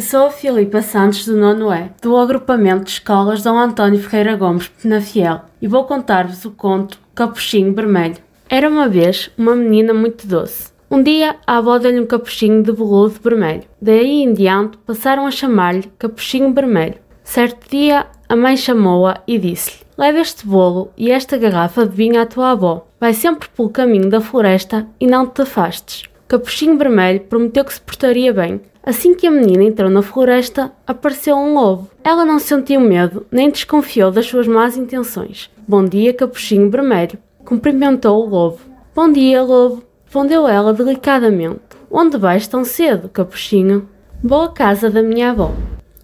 Sou a Filipa Santos do Nono E, do agrupamento de escolas Dom António Ferreira Gomes, Penafiel, e vou contar-vos o conto Capuchinho Vermelho. Era uma vez uma menina muito doce. Um dia a avó deu-lhe um capuchinho de veludo vermelho. Daí em diante passaram a chamar-lhe Capuchinho Vermelho. Certo dia a mãe chamou-a e disse-lhe: Leva este bolo e esta garrafa de vinho à tua avó. Vai sempre pelo caminho da floresta e não te afastes. Capuchinho Vermelho prometeu que se portaria bem. Assim que a menina entrou na floresta, apareceu um lobo. Ela não sentiu medo, nem desconfiou das suas más intenções. Bom dia, Capuchinho Vermelho. Cumprimentou o lobo. Bom dia, lobo. Respondeu ela delicadamente. Onde vais tão cedo, Capuchinho? Vou à casa da minha avó.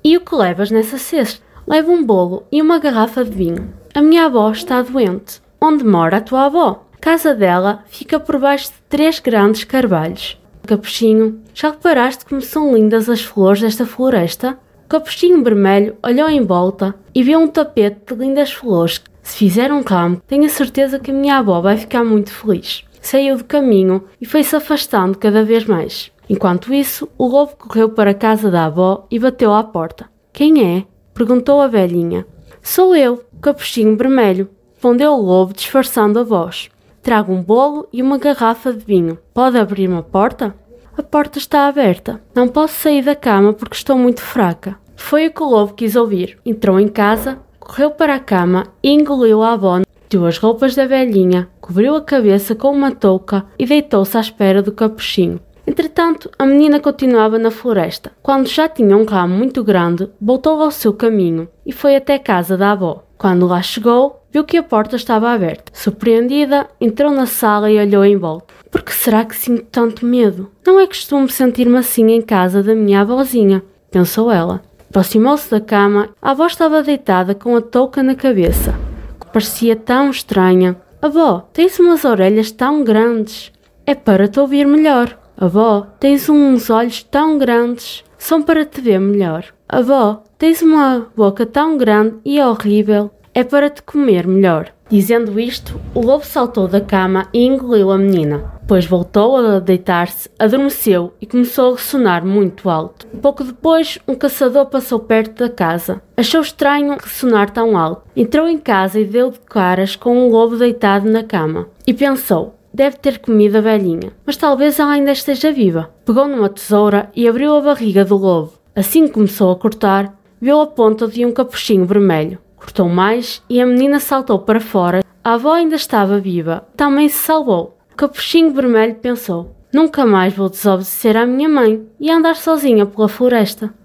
E o que levas nessa cesta? Levo um bolo e uma garrafa de vinho. A minha avó está doente. Onde mora a tua avó? Casa dela fica por baixo de três grandes carvalhos. Capuchinho, já reparaste como são lindas as flores desta floresta? Capuchinho vermelho olhou em volta e viu um tapete de lindas flores. Se fizer um ramo, tenho a certeza que a minha avó vai ficar muito feliz. Saiu do caminho e foi-se afastando cada vez mais. Enquanto isso, o lobo correu para a casa da avó e bateu à porta. Quem é? perguntou a velhinha. Sou eu, capuchinho vermelho, respondeu o lobo disfarçando a voz. Trago um bolo e uma garrafa de vinho. Pode abrir-me a porta? A porta está aberta. Não posso sair da cama porque estou muito fraca. Foi o que o lobo quis ouvir. Entrou em casa, correu para a cama e engoliu a avó. Tirou as roupas da velhinha, cobriu a cabeça com uma touca e deitou-se à espera do capuchinho. Entretanto, a menina continuava na floresta. Quando já tinha um ramo muito grande, voltou ao seu caminho e foi até a casa da avó. Quando lá chegou, viu que a porta estava aberta. Surpreendida, entrou na sala e olhou em volta. Por que será que sinto tanto medo? Não é costume sentir-me assim em casa da minha avózinha, pensou ela. Aproximou-se da cama, a avó estava deitada com a touca na cabeça, que parecia tão estranha. Avó, tens umas orelhas tão grandes. É para te ouvir melhor. Avó, tens uns olhos tão grandes, são para te ver melhor. Avó, tens uma boca tão grande e horrível, é para te comer melhor. Dizendo isto, o lobo saltou da cama e engoliu a menina. Depois voltou a deitar-se, adormeceu e começou a ressonar muito alto. Pouco depois, um caçador passou perto da casa. Achou estranho ressonar tão alto. Entrou em casa e deu de caras com um lobo deitado na cama. E pensou: Deve ter comido a velhinha, mas talvez ela ainda esteja viva. Pegou numa tesoura e abriu a barriga do lobo. Assim que começou a cortar, viu a ponta de um capuchinho vermelho. Cortou mais e a menina saltou para fora. A avó ainda estava viva, também se salvou. O capuchinho vermelho pensou: Nunca mais vou desobedecer à minha mãe e andar sozinha pela floresta.